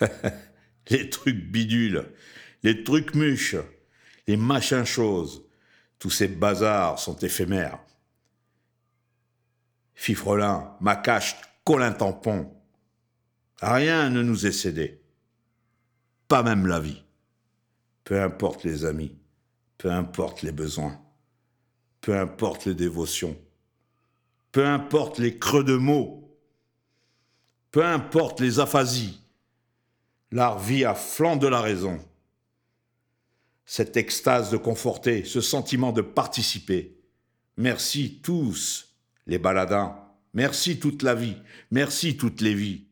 les trucs bidules, les trucs muches, les machins choses, tous ces bazars sont éphémères. Fifrelin, Macache, Colin Tampon, rien ne nous est cédé, pas même la vie. Peu importe les amis, peu importe les besoins, peu importe les dévotions, peu importe les creux de mots, peu importe les aphasies, l'art vit à flanc de la raison. Cette extase de conforter, ce sentiment de participer. Merci tous les baladins, merci toute la vie, merci toutes les vies.